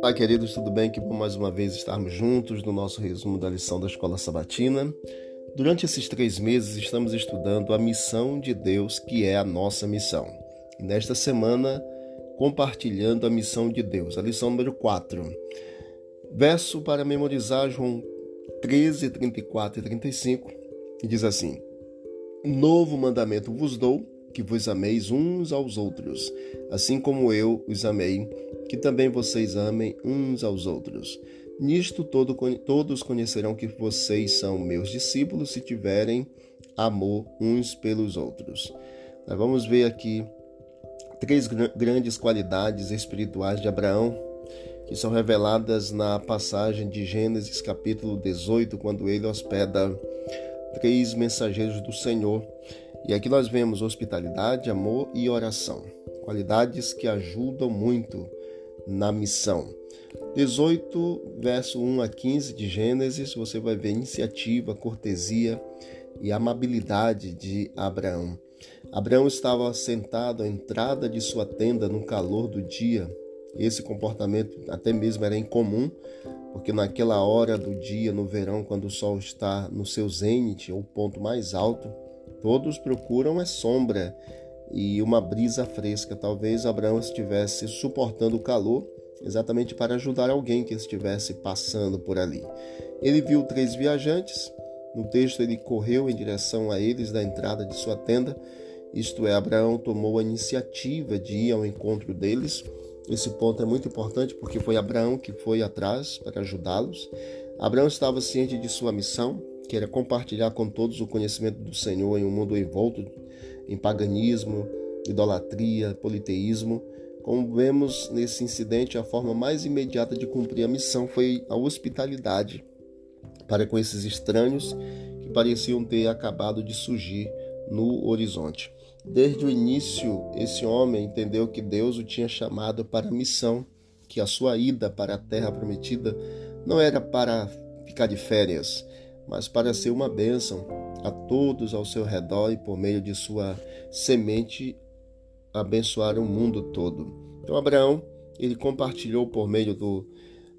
Olá, queridos, tudo bem? Que bom mais uma vez estarmos juntos no nosso resumo da lição da Escola Sabatina. Durante esses três meses estamos estudando a missão de Deus, que é a nossa missão. E nesta semana, compartilhando a missão de Deus, a lição número 4. Verso para memorizar João 13, 34 e 35, e diz assim: Novo mandamento vos dou que vos ameis uns aos outros, assim como eu os amei, que também vocês amem uns aos outros. Nisto todo, todos conhecerão que vocês são meus discípulos se tiverem amor uns pelos outros. Nós vamos ver aqui três grandes qualidades espirituais de Abraão que são reveladas na passagem de Gênesis capítulo 18, quando ele hospeda três mensageiros do Senhor e aqui nós vemos hospitalidade, amor e oração, qualidades que ajudam muito na missão. 18, verso 1 a 15 de Gênesis, você vai ver iniciativa, cortesia e amabilidade de Abraão. Abraão estava sentado à entrada de sua tenda no calor do dia. Esse comportamento até mesmo era incomum, porque naquela hora do dia, no verão, quando o sol está no seu zênite, ou ponto mais alto, Todos procuram é sombra e uma brisa fresca. Talvez Abraão estivesse suportando o calor exatamente para ajudar alguém que estivesse passando por ali. Ele viu três viajantes. No texto, ele correu em direção a eles da entrada de sua tenda. Isto é, Abraão tomou a iniciativa de ir ao encontro deles. Esse ponto é muito importante porque foi Abraão que foi atrás para ajudá-los. Abraão estava ciente de sua missão, queira compartilhar com todos o conhecimento do Senhor em um mundo envolto em paganismo, idolatria, politeísmo. Como vemos nesse incidente, a forma mais imediata de cumprir a missão foi a hospitalidade para com esses estranhos que pareciam ter acabado de surgir no horizonte. Desde o início, esse homem entendeu que Deus o tinha chamado para a missão, que a sua ida para a terra prometida não era para ficar de férias, mas para ser uma bênção a todos ao seu redor e por meio de sua semente abençoar o mundo todo. Então Abraão ele compartilhou por meio do,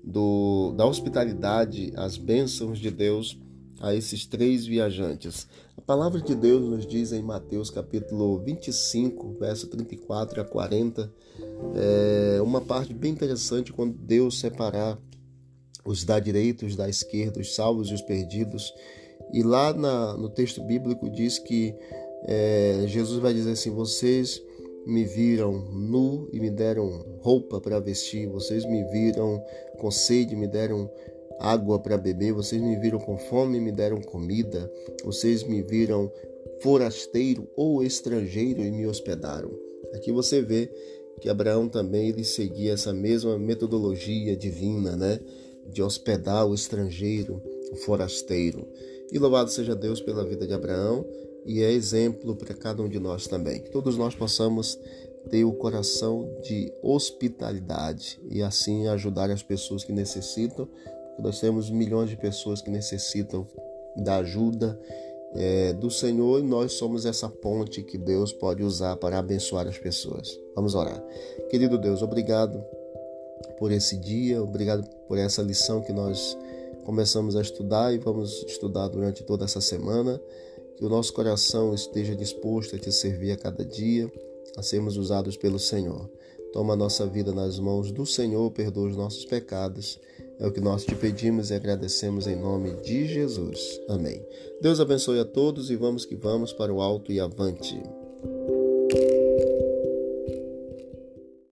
do, da hospitalidade as bênçãos de Deus a esses três viajantes. A palavra de Deus nos diz em Mateus capítulo 25, verso 34 a 40, é uma parte bem interessante quando Deus separar os da direita, os da esquerda, os salvos e os perdidos. E lá na, no texto bíblico diz que é, Jesus vai dizer assim: Vocês me viram nu e me deram roupa para vestir, vocês me viram com sede e me deram água para beber, vocês me viram com fome e me deram comida, vocês me viram forasteiro ou estrangeiro e me hospedaram. Aqui você vê que Abraão também ele seguia essa mesma metodologia divina, né? De hospedar o estrangeiro, o forasteiro. E louvado seja Deus pela vida de Abraão e é exemplo para cada um de nós também. Que todos nós possamos ter o coração de hospitalidade e assim ajudar as pessoas que necessitam, porque nós temos milhões de pessoas que necessitam da ajuda é, do Senhor e nós somos essa ponte que Deus pode usar para abençoar as pessoas. Vamos orar. Querido Deus, obrigado por esse dia, obrigado por essa lição que nós começamos a estudar e vamos estudar durante toda essa semana. Que o nosso coração esteja disposto a te servir a cada dia, a sermos usados pelo Senhor. Toma a nossa vida nas mãos do Senhor, perdoa os nossos pecados. É o que nós te pedimos e agradecemos em nome de Jesus. Amém. Deus abençoe a todos e vamos que vamos para o alto e avante.